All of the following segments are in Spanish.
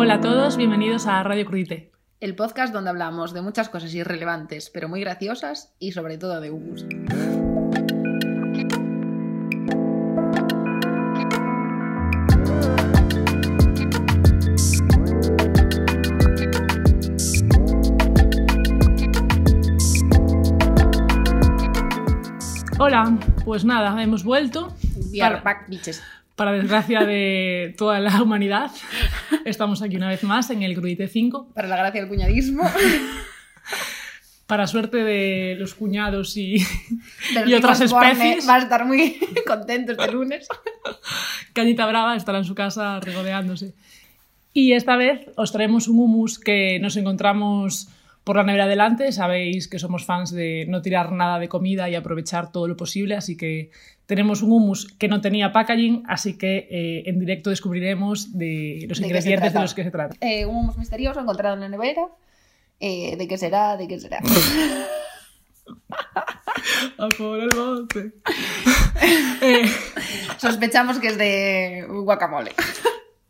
Hola a todos, bienvenidos a Radio Crudite. El podcast donde hablamos de muchas cosas irrelevantes, pero muy graciosas y sobre todo de humus. Hola, pues nada, hemos vuelto. We are back, bitches. Para desgracia de toda la humanidad, estamos aquí una vez más en el Crudite 5. Para la gracia del cuñadismo. Para suerte de los cuñados y, y otras especies, Va a estar muy contento este lunes. Cañita Brava estará en su casa regodeándose. Y esta vez os traemos un humus que nos encontramos por la nevera delante. Sabéis que somos fans de no tirar nada de comida y aprovechar todo lo posible, así que tenemos un hummus que no tenía packaging, así que eh, en directo descubriremos de los ¿De qué se ingredientes de los que se trata. Eh, un humus misterioso encontrado en la nevera. Eh, ¿De qué será? ¿De qué será? A por el. Eh, Sospechamos que es de guacamole.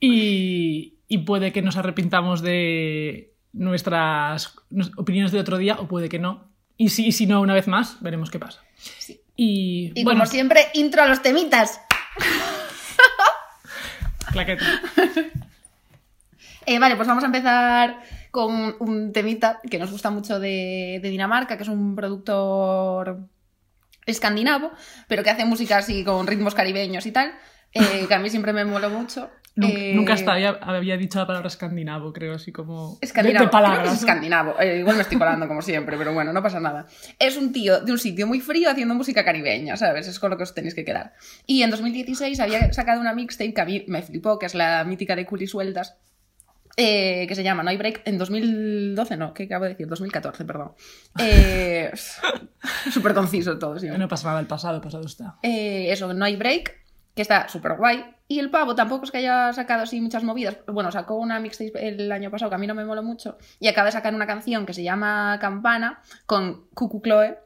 y, y puede que nos arrepintamos de nuestras opiniones del otro día, o puede que no. Y si, y si no, una vez más, veremos qué pasa. Sí. Y, Y bueno, como siempre, intro a los temitas. claqueta. Eh, vale, pues vamos a empezar con un temita que nos gusta mucho de, de Dinamarca, que es un productor escandinavo, pero que hace música así con ritmos caribeños y tal, eh, que a mí siempre me moló mucho. Nun- Eh, Nunca hasta había, había dicho la palabra escandinavo, creo, así como. Escandinavo. De, Creo que palabras. es escandinavo. Eh, igual me estoy colando como siempre, pero bueno, no pasa nada. Es un tío de un sitio muy frío haciendo música caribeña, ¿sabes? Es con lo que os tenéis que quedar. Y en 2016 había sacado una mixtape que a mí me flipó, que es la mítica de Culi Sueltas, eh, que se llama No hay Break en 2012, no, ¿qué acabo de decir? 2014, perdón. Eh, Súper conciso todo, sí. No pasa nada, el pasado, pasado está. Eh, eso, No hay Break, que está súper guay. Y el pavo tampoco es que haya sacado así muchas movidas. Bueno, sacó una mixtape el año pasado que a mí no me mola mucho. Y acaba de sacar una canción que se llama Campana con Cucu Chloe,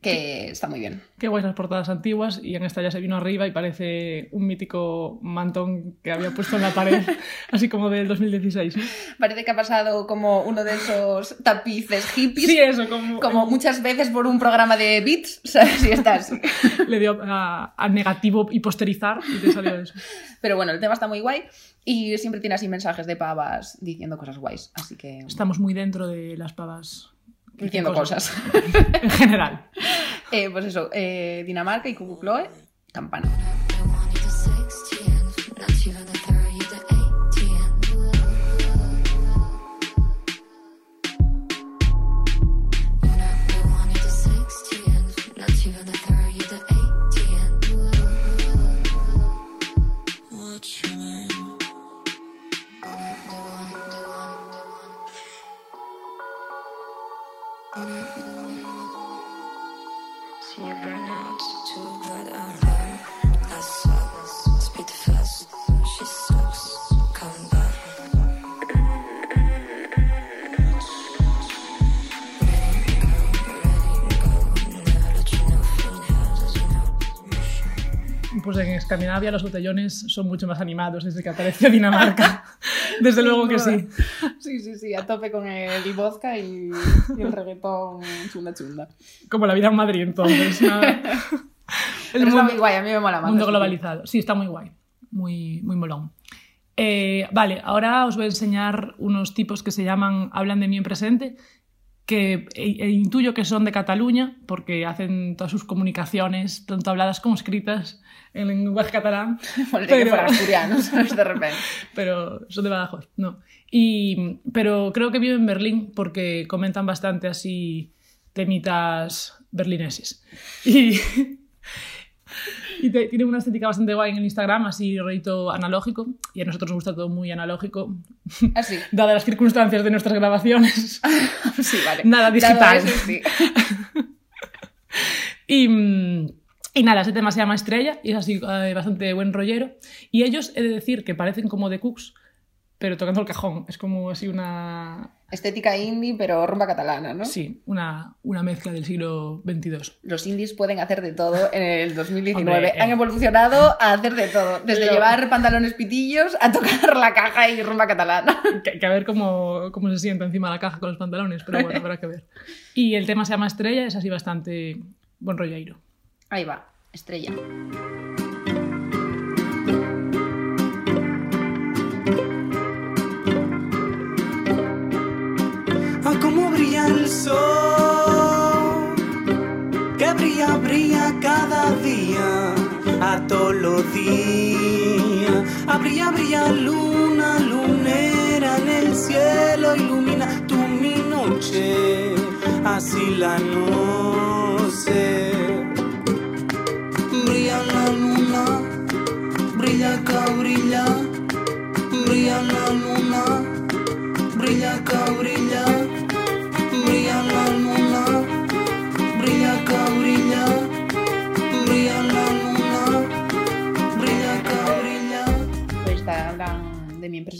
que está muy bien. Qué guays las portadas antiguas, y en esta ya se vino arriba y parece un mítico mantón que había puesto en la pared, así como del 2016. ¿no? Parece que ha pasado como uno de esos tapices hippies. Sí, eso, como. Como muchas veces por un programa de beats, ¿sabes? Y está así. Le dio a, a negativo y posterizar y te salió eso. Pero bueno, el tema está muy guay y siempre tiene así mensajes de pavas diciendo cosas guays. Así que. Estamos muy dentro de las pavas. Diciendo cosas. En general. Eh, pues eso, eh, Dinamarca y Cucu Chloe, Campana. Escandinavia los botellones son mucho más animados desde que apareció Dinamarca. Desde luego que sí. Sí, sí, sí, a tope con el vodka y, y el reggaetón chunda chunda. Como la vida en Madrid, entonces. nada. El Pero está mundo, muy guay, a mí me mola más. mundo globalizado. Sí, está muy guay. Muy, muy molón. Eh, vale, ahora os voy a enseñar unos tipos que se llaman Hablan de mí en presente, que e- e intuyo que son de Cataluña, porque hacen todas sus comunicaciones, tanto habladas como escritas, en lenguaje catalán. que pero- fuera asturiano, ¿sabes? De repente. pero son de Badajoz, no. Y, pero creo que vive en Berlín porque comentan bastante así temitas berlineses. Y, y te- tiene una estética bastante guay en el Instagram, así rollito analógico, y a nosotros nos gusta todo muy analógico, Así. dadas las circunstancias de nuestras grabaciones. Sí, vale. Nada digital. eso, sí. Y, y nada, ese tema se llama Estrella y es así eh, bastante buen rollero. Y ellos, he de decir, que parecen como de Cooks, pero tocando el cajón. Es como así una, Estética indie, pero rumba catalana, ¿no? Sí, una, una mezcla del siglo XXII. Los indies pueden hacer de todo en el 2019. Hombre, eh. Han evolucionado a hacer de todo. Desde Pero- llevar pantalones pitillos a tocar la caja y rumba catalana. Que, que a ver cómo, cómo se sienta encima de la caja con los pantalones, pero bueno, habrá que ver. Y el tema se llama Estrella, es así bastante buen rolleiro. Ahí va, estrella. A todos los días, a brilla, brilla luna, lunera en el cielo, ilumina tú mi noche, así la noche. Brilla la luna, brilla acá,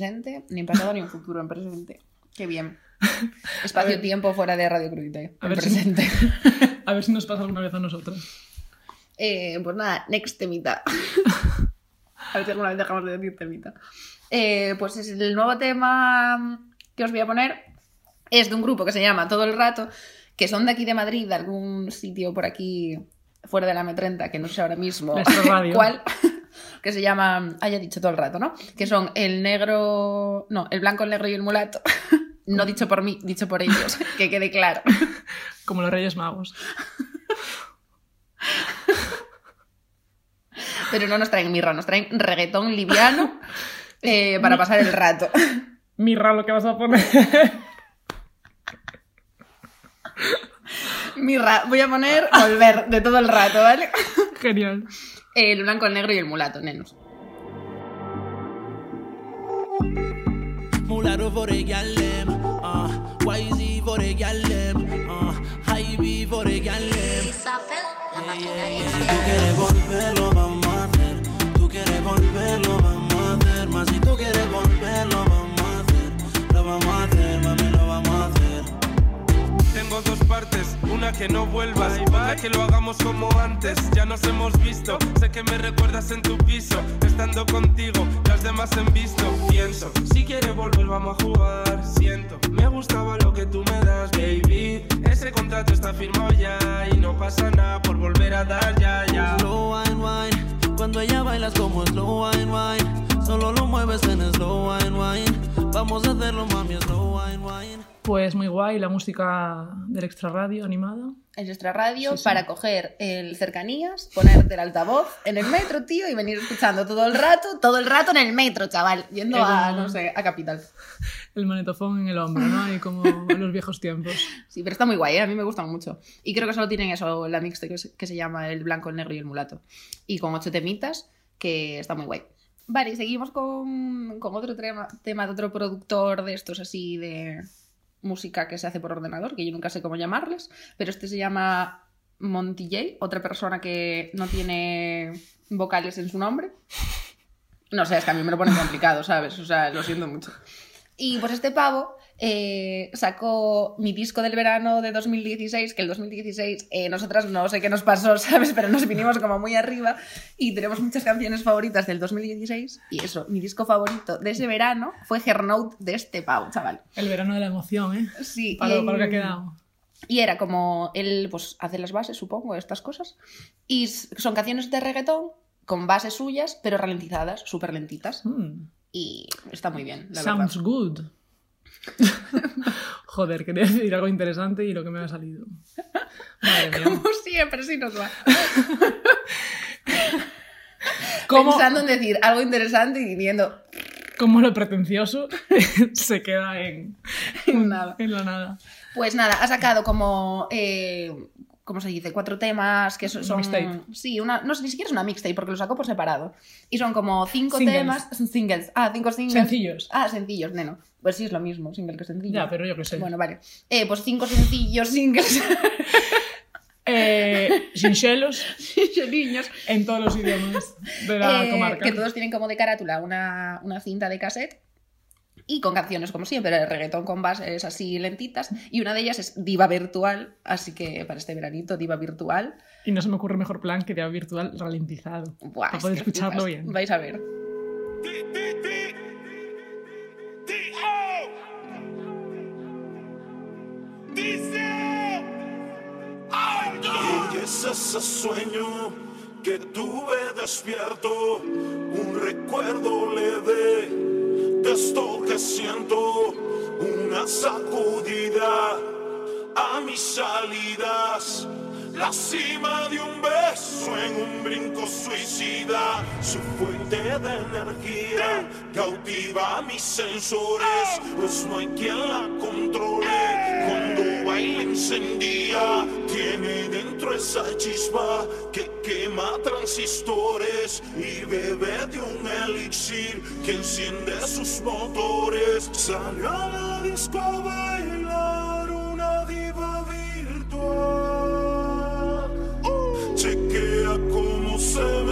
presente, ni en pasado ni en futuro, en presente. Qué bien. Espacio-tiempo fuera de Radio Crudite. A En ver si- presente. A ver si nos pasa alguna vez a nosotros. Eh, pues nada, next temita. A ver si alguna vez dejamos de decir temita. Eh, pues es el nuevo tema que os voy a poner. Es de un grupo que se llama Todo el Rato, que son de aquí de Madrid, de algún sitio por aquí fuera de la M30, que no sé ahora mismo cuál, que se llama, haya dicho todo el rato, ¿no? Que son el negro, no, el blanco, el negro y el mulato. No dicho por mí, dicho por ellos, que quede claro. Como los Reyes Magos. Pero no nos traen mirra, nos traen reggaetón liviano eh, para pasar el rato. Mirra lo que vas a poner. Mirra, voy a poner volver de todo el rato, ¿vale? Genial. El blanco, el negro y el mulato, nenos. Mulatto for the gal them, uh, YZ for the gal them, uh, High B for the gal them. Isabel, la maquinaria. Si tú quieres volverlo, vamos una que no vuelvas, otra que lo hagamos como antes. Ya nos hemos visto, sé que me recuerdas en tu piso, estando contigo, las demás en visto. Pienso, si quieres volver, vamos a jugar. Siento, me gustaba lo que tú me das, baby. Ese contrato está firmado ya y no pasa nada por volver a dar ya, ya. Slow wine, wine. Cuando ella bailas como slow wine, wine. Solo lo mueves en slow wine, wine. Vamos a hacerlo, mami, slow wine, wine. Pues muy guay la música del extra radio animada. En nuestra radio Sí, sí. para coger el cercanías, ponerte el altavoz en el metro, tío, y venir escuchando todo el rato, todo el rato en el metro, chaval, yendo a, no sé, a Capital. El manetofón en el hombro, ¿no? Y como en los viejos tiempos. Sí, pero está muy guay, ¿eh? a mí me gustan mucho. Y creo que solo tienen eso, la mixta que se, que se llama el blanco, el negro y el mulato. Y con ocho temitas, que está muy guay. Vale, y seguimos con, con otro tema, tema de otro productor de estos así de música que se hace por ordenador, que yo nunca sé cómo llamarles, pero este se llama Monty J, otra persona que no tiene vocales en su nombre. No sé, es que a mí me lo pone complicado, ¿sabes? O sea, lo siento mucho. Y pues este pavo eh, sacó mi disco del verano de 2016, que el 2016 eh, nosotras no sé qué nos pasó, ¿sabes? Pero nos vinimos como muy arriba y tenemos muchas canciones favoritas del 2016. Y eso, mi disco favorito de ese verano fue Hernote de este pavo, chaval. El verano de la emoción, ¿eh? Sí, Para, lo- para lo que ha quedado. y era como él pues hace las bases, supongo, estas cosas. Y son canciones de reggaetón con bases suyas, pero ralentizadas, súper lentitas. Mm, Y está muy bien, la sounds verdad. good. Joder, quería decir algo interesante y lo que me ha salido. Madre mía. Como siempre, sí nos va. ¿Cómo, Pensando en decir algo interesante y diciendo cómo lo pretencioso se queda en, en nada. en la nada? Pues nada, ha sacado como. Eh, ¿Cómo se dice? Cuatro temas que son. Mixtape. Sí, una, no sé, ni siquiera es una mixtape porque lo sacó por separado. Y son como cinco Singles. temas. Son singles. Ah, cinco singles. Sencillos. Ah, sencillos, neno. Pues sí, es lo mismo, single que sencillo. Ya, pero yo qué sé. Bueno, vale. Eh, pues cinco sencillos singles. Eh, sincelos niños. en todos los idiomas de la Eh, comarca. que todos tienen como de carátula una, una cinta de cassette y con canciones como siempre, de reggaetón con bases así lentitas. Y una de ellas es Diva Virtual, así que para este veranito, Diva Virtual. Y no se me ocurre mejor plan que de virtual ralentizado. Buah, para es poder que escucharlo flipas. bien. Vais a ver. Y es ese sueño que tuve despierto, un recuerdo leve de que siento, una sacudida a mis salidas. La cima de un beso en un brinco suicida, su fuente de energía cautiva mis sensores, pues no hay quien la controle. Encendida, tiene dentro esa chispa que quema transistores y bebe de un elixir que enciende sus motores. Salió a la disco a bailar una diva virtual. Chequea cómo se menea.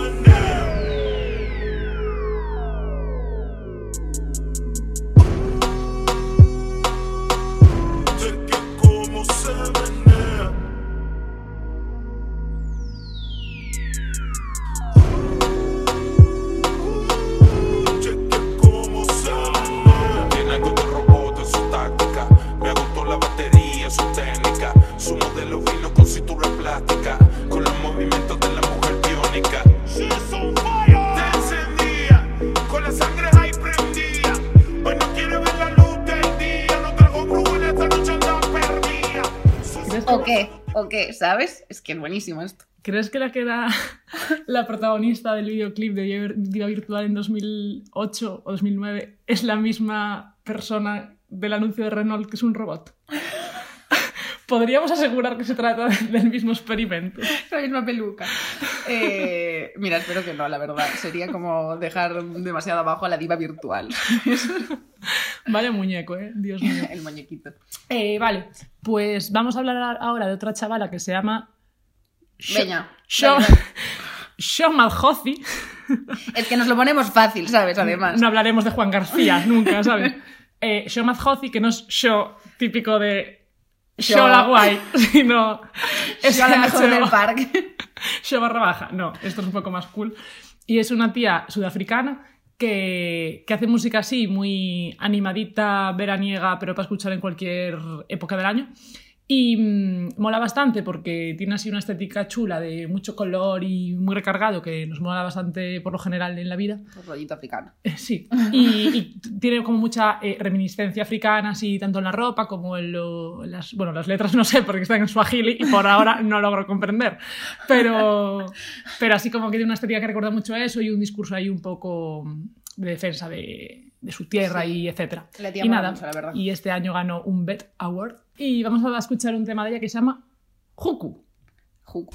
¿O qué? ¿O qué? ¿Sabes? Es que es buenísimo esto. ¿Crees que la que era la protagonista del videoclip de Diva Virtual en 2008 o 2009 es la misma persona del anuncio de Renault que es un robot? Podríamos asegurar que se trata del mismo experimento. La misma peluca. Eh, mira, espero que no, la verdad. Sería como dejar demasiado abajo a la diva virtual. Vale muñeco, ¿eh? Dios mío. El muñequito. Eh, vale, pues vamos a hablar ahora de otra chavala que se llama... Dale. Sho Malhozi. Es que nos lo ponemos fácil, ¿sabes? Además. No hablaremos de Juan García nunca, ¿sabes? Eh, Sho Malhozi, que no es Sho típico de Sho. la guay, sino Es lo mejor del parque. Barra baja. No, esto es un poco más cool. Y es una tía sudafricana que, que hace música así, muy animadita, veraniega, pero para escuchar en cualquier época del año. Y mm, mola bastante porque tiene así una estética chula de mucho color y muy recargado que nos mola bastante por lo general en la vida. Un rollito africano. Eh, Sí, y, y tiene como mucha eh, reminiscencia africana, así tanto en la ropa como en, lo- las... Bueno, las letras no sé porque están en suajili y por ahora no logro comprender, pero, pero así como que tiene una estética que recuerda mucho a eso y un discurso ahí un poco de defensa de, de su tierra Sí. y etcétera. Y nada, mucho, la verdad. y este año ganó un BET Award y vamos a escuchar un tema de ella que se llama Huku. Juco.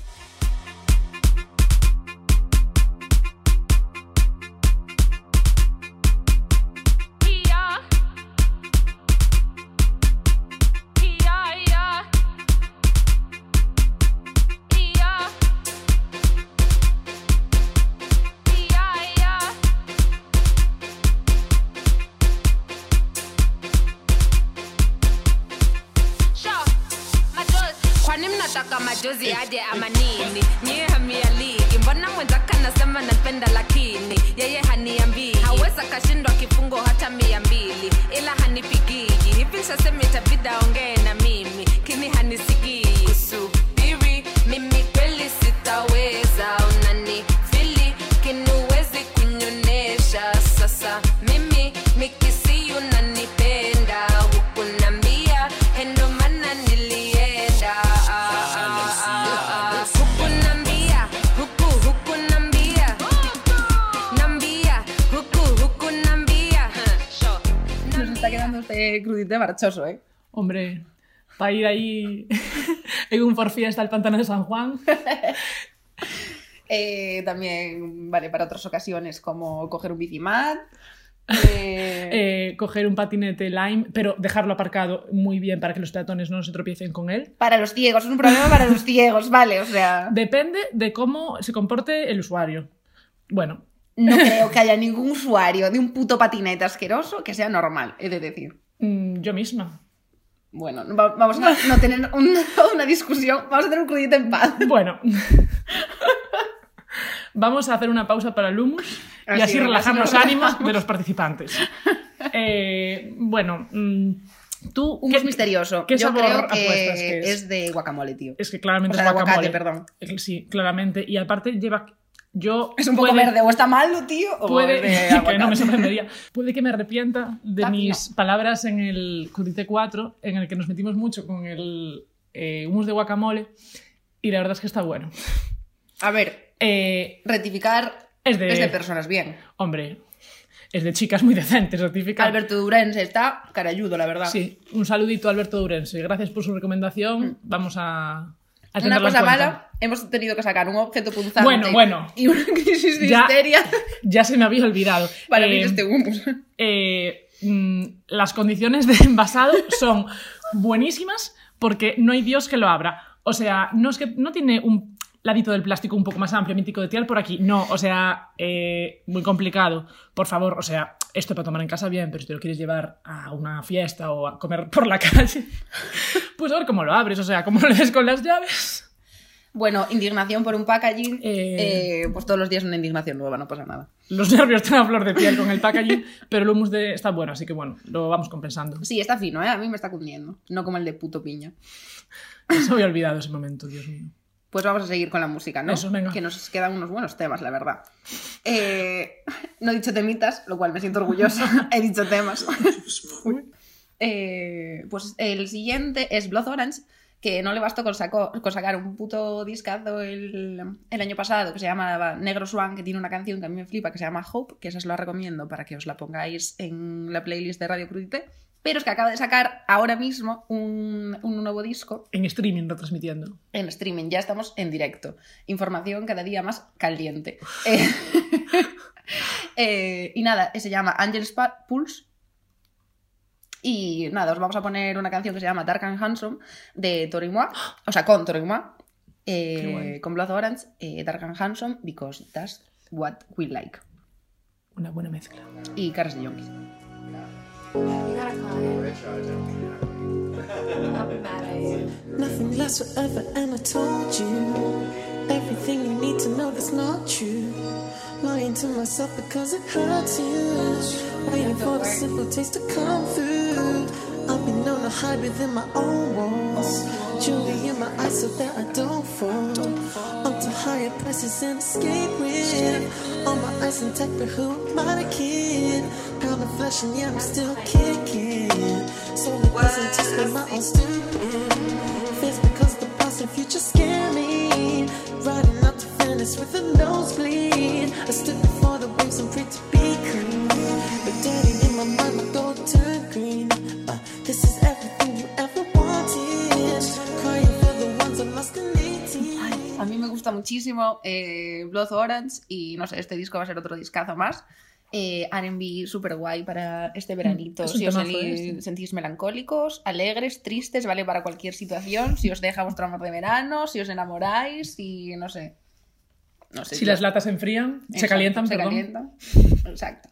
Nyie hamialiki mbona mwenzaka nasema napenda lakini? Yeye haniambii, haweza kashindwa kifungo hata mia mbili, ila hanipigiji. Hivi sasemi tabida ongee na mimi, kini hanisikii este crudite marchoso, ¿eh? Hombre, para ir ahí en un forfiesta al pantano de San Juan. Eh, también vale para otras ocasiones como coger un bicimat. eh, eh, coger un patinete lime, pero dejarlo aparcado muy bien para que los peatones no se tropiecen con él. para los ciegos, es un problema para los ciegos, vale, o sea. Depende de cómo se comporte el usuario. Bueno, no creo que haya ningún usuario de un puto patinete asqueroso que sea normal, he de decir. Mm, yo misma. Bueno, no va- vamos a no tener un- una discusión, vamos a tener un crudito en paz. Bueno. Vamos a hacer una pausa para el humus y Así es, relajar así los ánimos de los participantes. Eh, bueno, mm, tú... Un ¿qué- misterioso. ¿Qué Yo creo apuestas que, que es? es de guacamole, tío. Es que claramente O sea, es de aguacate, guacamole. perdón. Eh, Sí, claramente. Y aparte lleva... Yo Es un poco puede- verde, o está malo, tío, o Puede, que no me sorprendería. Puede que me arrepienta de mis palabras en el Crudite 4, en el que nos metimos mucho con el eh, humus de guacamole. Y la verdad es que está bueno. A ver, Eh, rectificar Es de- es de personas bien. hombre, es de chicas muy decentes, certificado. Alberto Durense está carayudo, la verdad. Sí, un saludito a Alberto Durense. Gracias por su recomendación. Vamos a, Una cosa mala, hemos tenido que sacar un objeto punzante Bueno, bueno. y una crisis de Ya- histeria Ya se me había olvidado. para Eh, este humus. eh, mm, las condiciones de envasado son buenísimas porque no hay Dios que lo abra. O sea, no es que no tiene un ladito del plástico un poco más amplio, mítico de tirar por aquí. No, o sea, eh, muy complicado. Por favor, o sea, esto para tomar en casa bien, pero si te lo quieres llevar a una fiesta o a comer por la calle, pues a ver cómo lo abres, o sea, cómo lo des con las llaves. Bueno, indignación por un packaging. Eh. eh, pues todos los días una indignación nueva, no pasa nada. Los nervios están a flor de piel con el packaging, pero el humus de... está bueno, así que bueno, lo vamos compensando. Sí, está fino, ¿eh? A mí me está cundiendo. No como el de puto piña. Se había olvidado ese momento, Dios mío. Pues vamos a seguir con la música, ¿no? Eso, venga. Que nos quedan unos buenos temas, la verdad. Eh, no he dicho temitas, lo cual me siento orgullosa. he dicho temas. Eh, pues el siguiente es Blood Orange, que no le bastó con, saco- con sacar un puto discazo el, el año pasado que se llama Negro Swan, que tiene una canción que a mí me flipa, que se llama Hope, que esa os la recomiendo para que os la pongáis en la playlist de Radio Crudite. Pero es que acaba de sacar ahora mismo un, un nuevo disco En streaming retransmitiendo. en streaming, ya estamos en directo. Información cada día más caliente. Eh, eh, y nada, se llama Angel's Pulse. Y nada, os vamos a poner una canción que se llama Dark and Handsome de Torimois, o sea, con Torimois, eh, Qué guay. con Blood Orange, eh, Dark and Handsome, because that's what we like. Una buena mezcla. Y caras de yonkis. Nothing lasts forever, and I told you everything you need to know that's not true. Lying to myself because it hurts you. Waiting for the simple taste to come through. I've been known to hide within my own walls. Jewelry in my eyes so that I don't fall. Up to higher places and escape with. All my eyes intact, but who am I the kid? Pound of flesh and yeah, I'm still kicking. So it wasn't just for my own stupid. Fears because the past and future scare me. Riding up to Venice with a nosebleed. I stood before the waves and prayed to be clean. But daddy, in my mind, gusta muchísimo eh, Blood Orange y no sé, este disco va a ser otro discazo más. Eh, R&B súper guay para este veranito. es Si os sentís- ¿eh? Sentís melancólicos, alegres, tristes, vale para cualquier situación. Si os deja vuestro amor de verano, si os enamoráis, si no sé. No sé Si las latas se enfrían, se calientan, se perdón. calientan. Exacto.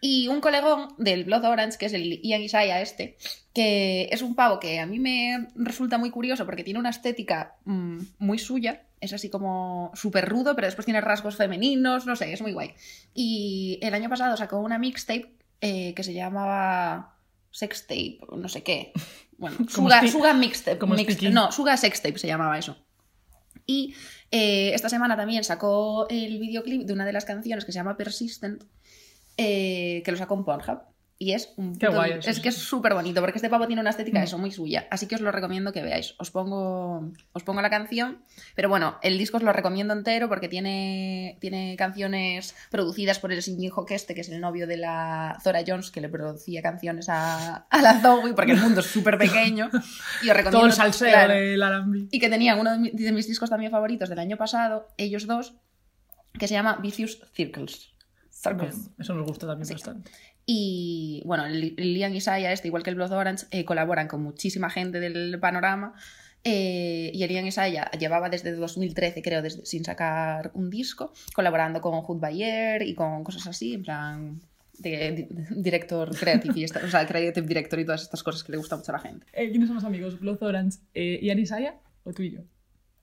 Y un colegón del Blood Orange, que es el Ian Isaiah este, que es un pavo que a mí me resulta muy curioso porque tiene una estética mm, muy suya, es así como súper rudo, pero después tiene rasgos femeninos, no sé, es muy guay. Y el año pasado sacó una mixtape eh, que se llamaba Sextape, no sé qué. Bueno, Suga, Mixtape. no, Suga Sextape se llamaba eso. Y eh, esta semana también sacó el videoclip de una de las canciones que se llama Persistent, eh, que lo sacó en Pornhub. Y es un Qué guay eso, es que es súper bonito, porque este pavo tiene una estética Mm. eso muy suya. Así que os lo recomiendo que veáis. Os pongo, os pongo la canción. Pero bueno, el disco os lo recomiendo entero porque tiene, tiene canciones producidas por el Shinji este, que es el novio de la Zora Jones, que le producía canciones a, a la Zoe, porque el mundo es súper pequeño. Y os recomiendo. Todo el salseo claro, del R&B. y que tenían uno de, mi- de mis discos también favoritos del año pasado, ellos dos, que se llama Vicious Circles. Circles. Eso nos gusta también bastante. Y bueno, Liam Isaiah, este, igual que el Blood Orange, eh, colaboran con muchísima gente del panorama. Eh, y Elian Isaya llevaba desde 2013, creo, desde- sin sacar un disco, colaborando con Hood Bayer y con cosas así, en plan de, di- director creative y esta- o sea, creative director y todas estas cosas que le gustan mucho a la gente. Eh, ¿Quiénes somos amigos? Blood Orange eh, y Anisaya o tú y yo?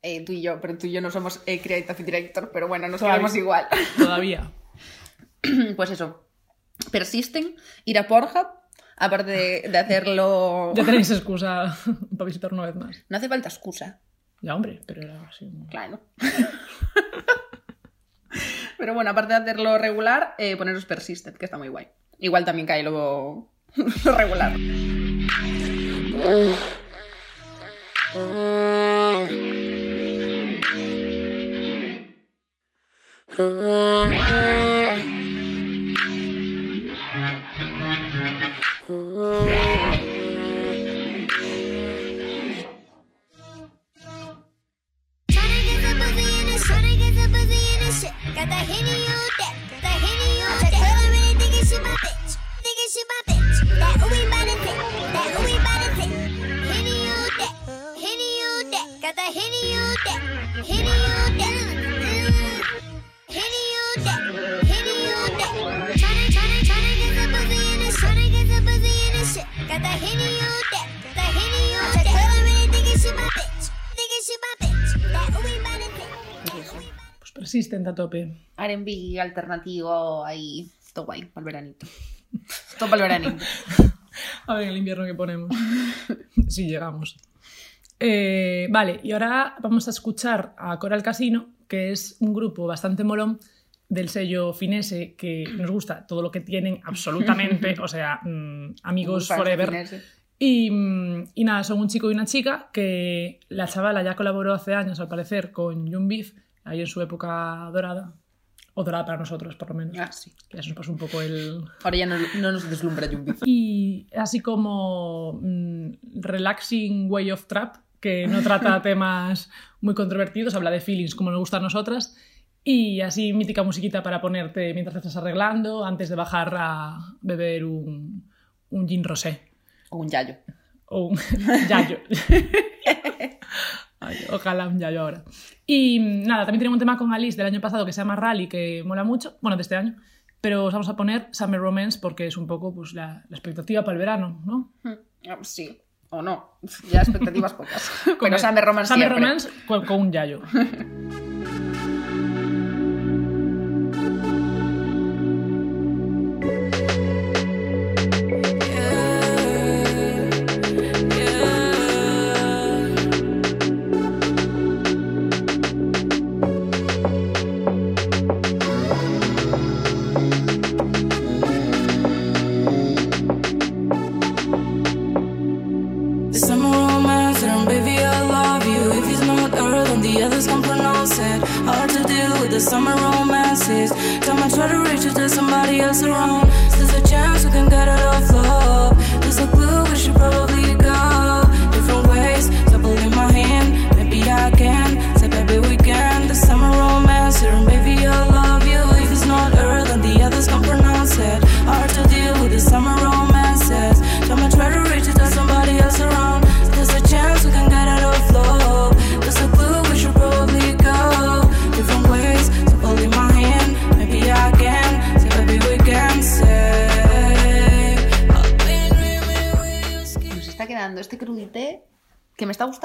Eh, tú y yo, pero tú y yo no somos eh, creative director, pero bueno, nos queremos igual. Todavía. pues eso, persisten, ir a Pornhub, aparte de, de hacerlo... Ya tenéis excusa para visitar una vez más. No hace falta excusa, Ya, hombre, pero era así. claro. Pero bueno, aparte de hacerlo regular, eh, poneros persistent, que está muy guay. Igual también cae luego lo regular. Shit. Got that henny on deck, that Got that henny on deck, that henny on deck. Girl, I really thinking she my bitch, thinking she my bitch. That ooey body tick. Y eso. Pues persisten a tope. R&B alternativo ahí, todo guay, para el veranito. Todo para el veranito. A ver el invierno que ponemos. si llegamos. Eh, vale, y ahora vamos a escuchar a Coral Casino, que es un grupo bastante molón del sello finese que nos gusta todo lo que tienen absolutamente, o sea, mm, amigos forever. Y, mm, y nada, son un chico y una chica que la chavala ya colaboró hace años, al parecer, con Young Beef, ahí en su época dorada. O dorada para nosotros, por lo menos. Ah, sí. Ya se nos pasó un poco el, Ahora ya no, no nos deslumbra Jumbi. y así como mm, relaxing way of trap, que no trata temas muy controvertidos, habla de feelings como nos gusta a nosotras, y así mítica musiquita para ponerte mientras te estás arreglando, antes de bajar a beber un, un gin rosé O un yayo. o un yayo. Ay, ojalá un yayo ahora. Y mm, nada, también tenemos un tema con Alice del año pasado que se llama Rally, que mola mucho, bueno, de este año, pero os vamos a poner Summer Romance porque es un poco pues, la, la expectativa para el verano, ¿no? Ah, Sí, o no. Ya expectativas pocas. Pero Summer Romance Summer siempre. Romance con, con un yayo.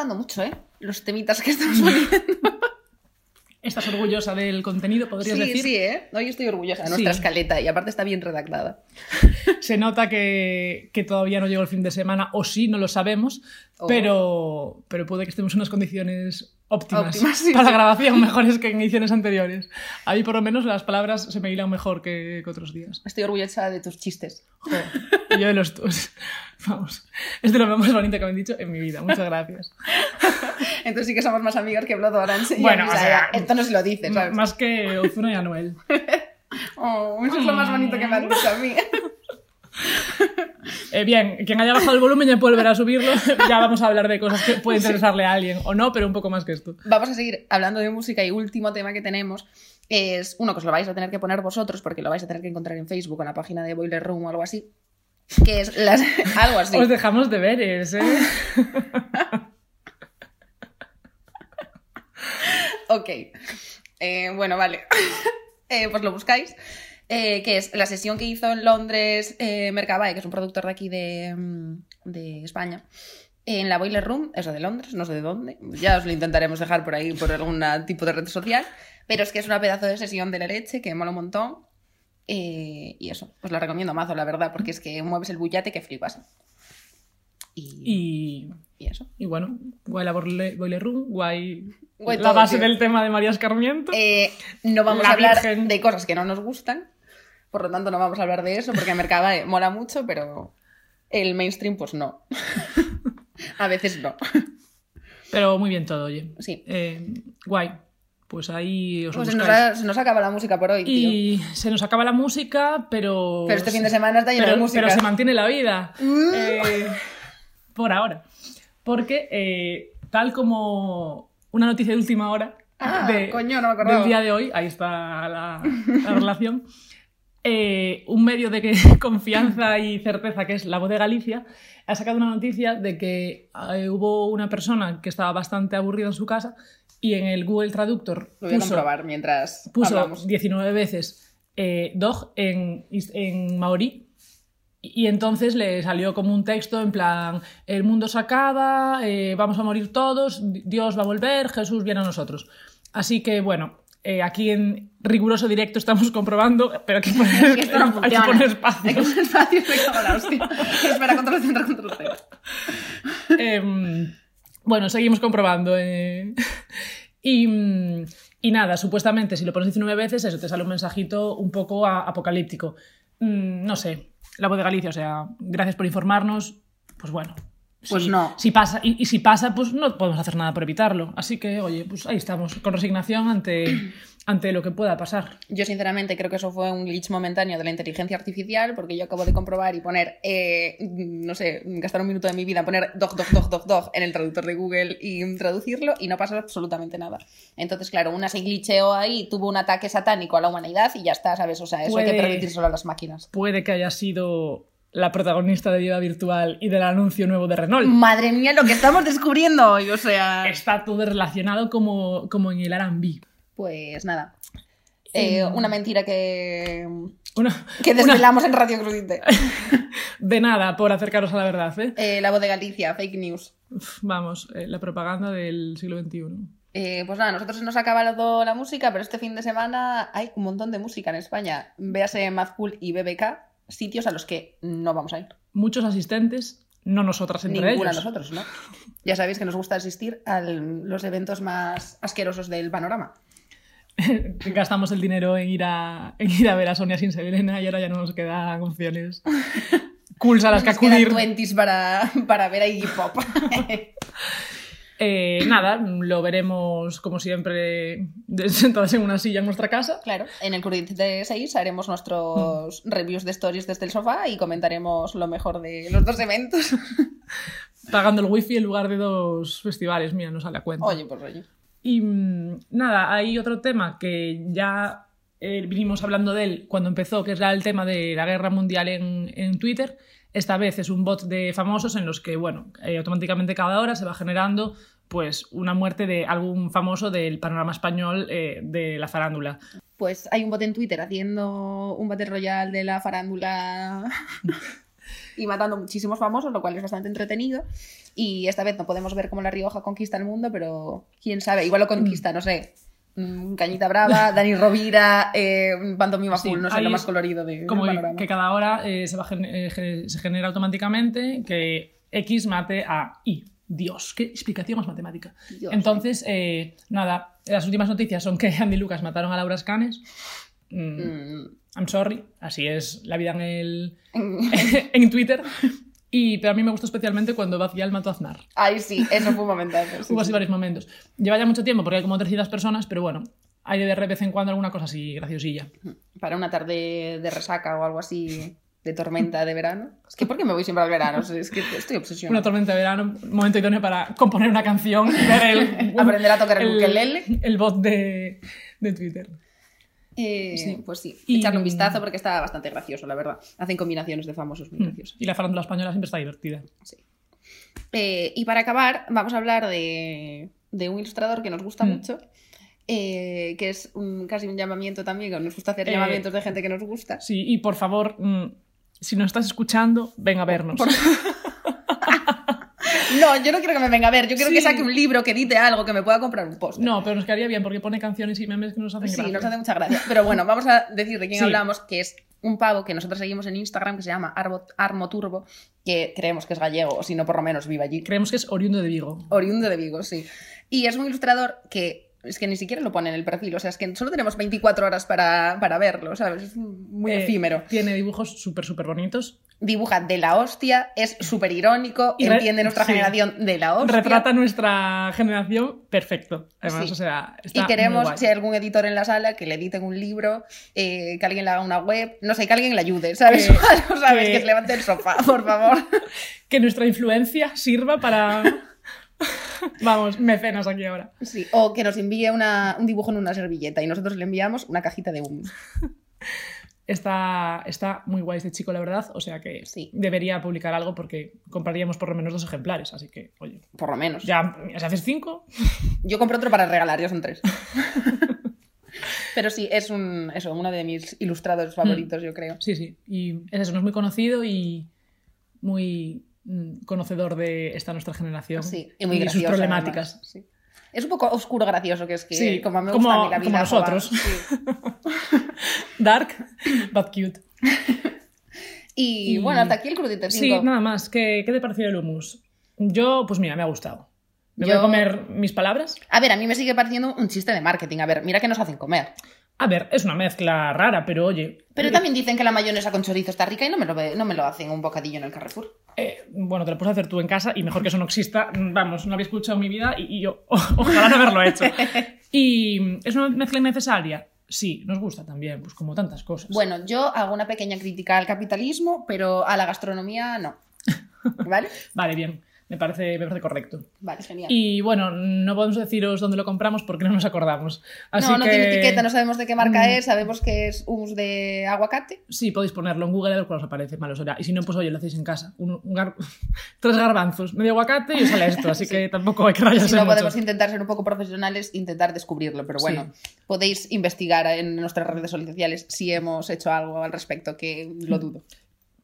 Gustando mucho, ¿eh? Los temitas que estamos poniendo. ¿Estás orgullosa del contenido, podrías Sí, decir? sí, ¿eh? Hoy estoy orgullosa de nuestra Sí. escaleta y aparte está bien redactada. Se nota que, que todavía no llegó el fin de semana, o sí, no lo sabemos, Oh. pero, pero puede que estemos en unas condiciones óptimas, Óptimas, sí, para sí. la grabación, mejores que en ediciones anteriores. Ahí por lo menos las palabras se me hilan mejor que, que otros días. Estoy orgullosa de tus chistes. Jo, y yo de los tus. Vamos, es de lo más bonito que me han dicho en mi vida. Muchas gracias. Entonces sí que somos más amigas que Blood Orange. y Bueno, o sea, esto no se lo dice, M- ¿sabes? Más que Ozuna y Anuel. Oh, eso es lo más bonito que me han dicho a mí. Eh, bien, quien haya bajado el volumen ya puede volver a subirlo. Ya vamos a hablar de cosas que puede interesarle a alguien o no, pero un poco más que esto. Vamos a seguir hablando de música y último tema que tenemos es uno que os lo vais a tener que poner vosotros porque lo vais a tener que encontrar en Facebook en la página de Boiler Room o algo así. Que es las... algo así. Os dejamos deberes, ¿eh? ok. Eh, bueno, vale. Eh, pues lo buscáis. Eh, que es la sesión que hizo en Londres Mercabae, que es un productor de aquí de, mm, de España, en la Boiler Room, eso de Londres, no sé de dónde. Ya os lo intentaremos dejar por ahí, por algún tipo de red social. Pero es que es una pedazo de sesión de la leche que mola un montón. Eh, y eso, os la recomiendo mazo, la verdad, porque es que mueves el bullate que flipas. Y, Y, y eso. y bueno, guay la boiler, room, guay, Guay la base tío. del tema de María Escarmiento. Eh, no vamos La a hablar Virgen. de cosas que no nos gustan, por lo tanto no vamos a hablar de eso, porque Mercabae mola mucho, pero el mainstream pues no. a veces no. Pero muy bien todo, oye. Sí. Eh, guay. Pues ahí os Pues se nos, buscáis. ha- se nos acaba la música por hoy, tío. Y se nos acaba la música, pero. Pero este fin de semana está lleno pero, de música. Pero se mantiene la vida. Mm. Eh, por ahora. Porque, eh, tal como una noticia de última hora Ah, de- coño, no me del día de hoy, ahí está la, la relación. eh, un medio de que, confianza y certeza que es La Voz de Galicia ha sacado una noticia de que hubo una persona que estaba bastante aburrida en su casa y en el Google Traductor Lo voy a puso, comprobar mientras puso hablamos. 19 veces eh, dog en, en maorí y entonces le salió como un texto en plan, el mundo se acaba, eh, vamos a morir todos, Dios va a volver, Jesús viene a nosotros. Así que bueno, eh, aquí en riguroso directo estamos comprobando, pero aquí poner, Que esto no hay que poner Hay que espacios. poner espacios, la hostia. Espera, control C, control C. Em, bueno, seguimos comprobando. eh. Y, y nada, supuestamente si lo pones 19 veces, eso te sale un mensajito un poco a- apocalíptico. Mm, no sé, la voz de Galicia, o sea, gracias por informarnos. Pues bueno. Pues si- no. Si pasa, y, y si pasa, pues no podemos hacer nada por evitarlo. Así que, oye, pues ahí estamos, con resignación ante, ante lo que pueda pasar. Yo sinceramente creo que eso fue un glitch momentáneo de la inteligencia artificial porque yo acabo de comprobar y poner, eh, no sé, gastar un minuto de mi vida en poner dog, dog, dog, dog, dog en el traductor de Google y traducirlo y no pasó absolutamente nada. Entonces, claro, una se glitcheó ahí, tuvo un ataque satánico a la humanidad y ya está, ¿sabes? O sea, eso hay que permitírselo a las máquinas. Puede que haya sido la protagonista de Vida Virtual y del anuncio nuevo de Renault. Madre mía, lo que estamos descubriendo hoy, o sea... Está todo relacionado como, como en el R&B. Pues nada. Eh, una mentira que, Una- que una- desvelamos en Radio Crudite. de nada por acercaros a la verdad, ¿eh? Eh, la voz de Galicia, fake news. Uf, Vamos, eh, la propaganda del siglo XXI. Eh, pues nada, nosotros se nos ha acabado la música, pero este fin de semana hay un montón de música en España. Véase Mad Cool y BBK, sitios a los que no vamos a ir. Muchos asistentes, no nosotras entre Ninguna ellos. nosotros, ¿no? Ya sabéis que nos gusta asistir a los eventos más asquerosos del panorama. Gastamos el dinero en ir, a, en ir a ver a Sonia sin Selena y ahora ya no nos quedan opciones cools a las que Nos quedan acudir. 20s para, para ver a Iggy Pop. Eh, nada, lo veremos como siempre de- sentadas en una silla en nuestra casa. claro, en el Crudite 6 haremos nuestros reviews de stories desde el sofá y comentaremos lo mejor de los dos eventos. Pagando el wifi en lugar de dos festivales, mira, no sale a cuenta. Oye, pues oye. Y mm, nada, hay otro tema que ya eh, vinimos hablando de él cuando empezó, que era el tema de la guerra mundial en, en Twitter. Esta vez es un bot de famosos en los que, bueno, eh, automáticamente cada hora se va generando pues una muerte de algún famoso del panorama español eh, de la farándula. Pues hay un bot en Twitter haciendo un Battle Royale de la farándula y matando muchísimos famosos, lo cual es bastante entretenido. Y esta vez no podemos ver cómo La Rioja conquista el mundo, pero quién sabe, igual lo conquista, no sé. mm, Cañita Brava, Dani Rovira, eh, Pantomima Sí, Full, no sé, lo más colorido de, Como que, panorama. que cada hora eh, se, va eh, se genera automáticamente que X mate a Y. Dios, qué explicación más matemática. Dios. Entonces, eh, nada, las últimas noticias son que Andy Lucas mataron a Laura Scanes. Mm, Mm, I'm sorry, así es la vida en, el, en Twitter. Y, pero a mí me gustó especialmente cuando Bacial mató a Aznar. Ay, sí, eso fue un momentazo. sí, Hubo así sí. varios momentos. Lleva ya mucho tiempo porque hay como 300 personas, pero bueno, hay de vez en cuando alguna cosa así graciosilla. Para una tarde de resaca o algo así, de tormenta de verano. Es que, ¿por qué me voy siempre al verano? Es que estoy Una obsesionada. tormenta de verano, momento idóneo para componer una canción ver el, Aprender a tocar el ukelele. el bot de, de Twitter. Eh, Sí. Pues sí, Y- echarle un vistazo porque está bastante gracioso, la verdad. Hacen combinaciones de famosos muy graciosas. Y la farándula española siempre está divertida. Sí. Eh, y para acabar, vamos a hablar de, de un ilustrador que nos gusta Mm. mucho, eh, que es un- casi un llamamiento también, que nos gusta hacer Eh, llamamientos de gente que nos gusta. Sí, y por favor, mm, si nos estás escuchando, ven a vernos. No, yo no quiero que me venga a ver, yo quiero que saque un libro, que edite algo, que me pueda comprar un post. No, pero nos quedaría bien porque pone canciones y memes que nos hacen Sí, gracia. nos hace mucha gracia. Pero bueno, vamos a decir de quién Sí. hablamos, que es un pavo que nosotros seguimos en Instagram que se llama Arbo- Armo Turbo, que creemos que es gallego, o si no, por lo menos vive allí. Creemos que es oriundo de Vigo. Oriundo de Vigo, sí. Y es un ilustrador que es que ni siquiera lo pone en el perfil, o sea, es que solo tenemos 24 horas para, para verlo, ¿sabes? Es muy Eh, efímero. Tiene dibujos súper, súper bonitos. Dibuja de la hostia, es súper irónico, Y entiende nuestra sí. generación de la hostia. Retrata nuestra generación perfecto. Además, Sí. o sea, está Y queremos, guay. si hay algún editor en la sala, que le editen un libro, eh, que alguien le haga una web, no sé, que alguien le ayude, ¿sabes? Que- Algo, ¿sabes? que- Que se levante el sofá, por favor. Que nuestra influencia sirva para... Vamos, mecenas aquí ahora. Sí. O que nos envíe una- un dibujo en una servilleta y nosotros le enviamos una cajita de hummus. Está, está muy guay este chico, la verdad. O sea que Sí. debería publicar algo porque compraríamos por lo menos dos ejemplares. Así que, oye, Por lo menos. ya, si haces cinco, Yo compro otro para regalar, ya son tres. Pero sí, es un, eso, uno de mis ilustradores favoritos, yo creo. sí, sí. Y es eso, no es muy conocido y muy mm, conocedor de esta nuestra generación Sí, y muy sus gracioso. problemáticas. sí. Es un poco oscuro gracioso, que es que Sí, como me como- gusta a mí la vida. como nosotros. sí. Dark, but cute. Y, Y- bueno, hasta aquí el crudite 5. Sí, nada más. ¿Qué, qué te pareció el hummus? Yo, pues mira, me ha gustado. Me voy a comer mis palabras. A ver, a mí me sigue pareciendo un chiste de marketing. A ver, mira que nos hacen comer. A ver, es una mezcla rara, pero oye. Pero eh, también dicen que la mayonesa con chorizo está rica y no me lo, ve- no me lo hacen un bocadillo en el Carrefour. eh, bueno, te lo puedes hacer tú en casa y mejor que eso no exista. Vamos, no había escuchado en mi vida y, y yo ojalá no haberlo hecho. Y es una mezcla innecesaria. Sí, nos gusta también, pues como tantas cosas. Bueno, yo hago una pequeña crítica al capitalismo, pero a la gastronomía no. ¿Vale? Vale, bien. Me parece, me parece correcto. Vale, genial. Y bueno, no podemos deciros dónde lo compramos porque no nos acordamos. Así no, no que tiene etiqueta, no sabemos de qué marca Mm. es, sabemos que es hummus de aguacate. Sí, podéis ponerlo en Google a ver cuál os aparece, malo será. Y si no, pues oye, lo hacéis en casa. Un, un gar- Tres garbanzos, medio aguacate y os sale esto. Así que tampoco hay que rayarse si no mucho. podemos intentar ser un poco profesionales, intentar descubrirlo. Pero bueno, podéis investigar en nuestras redes sociales si hemos hecho algo al respecto, que lo dudo.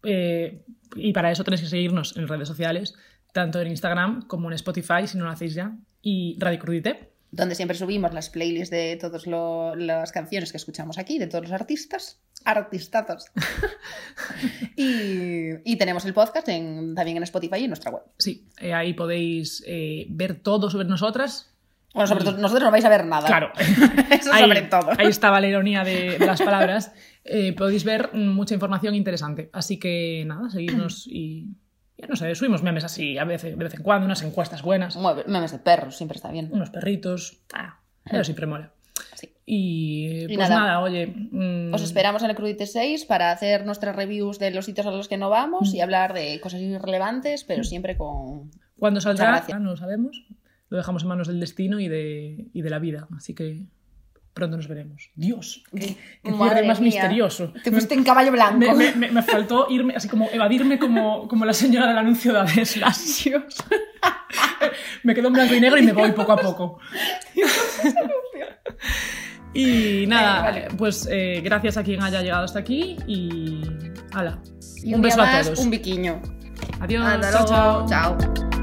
Eh, y para eso tenéis que seguirnos en redes sociales, tanto en Instagram como en Spotify, si no lo hacéis ya. Y Radio Crudité. Donde siempre subimos las playlists de todas las canciones que escuchamos aquí, de todos los artistas. Artistatos. y, y tenemos el podcast en- también en Spotify y en nuestra web. Sí, eh, ahí podéis eh, ver todo sobre nosotras. Bueno, sobre todo, nosotros no vais a ver nada. Claro, Eso ahí, sobre todo. ahí estaba la ironía de, de las palabras. Eh, podéis ver mucha información interesante. Así que nada, seguidnos y. No sé, subimos memes así a veces, de vez en cuando, unas encuestas buenas, Memes de perros, siempre está bien. unos perritos. Ah, eso siempre mola. Sí. Y, Y pues nada. nada, oye. mm, Os esperamos en el Crudite 6 para hacer nuestras reviews de los sitios a los que no vamos y hablar de cosas irrelevantes, pero siempre con... Cuando saldrá, no lo sabemos. Lo dejamos en manos del destino y de, y de la vida. Así que pronto nos veremos. Dios, qué, qué cierre más mía. misterioso. Te fuiste en caballo blanco. Me, me- me- me faltó irme, así como evadirme como, como la señora del anuncio de Adeslas. me quedo en blanco y negro y me voy poco a poco. y nada, vale. pues eh, gracias a quien haya llegado hasta aquí y. hala. Y un beso a todos. Un biquiño. Adiós. Hasta chao, luego. chao. chao.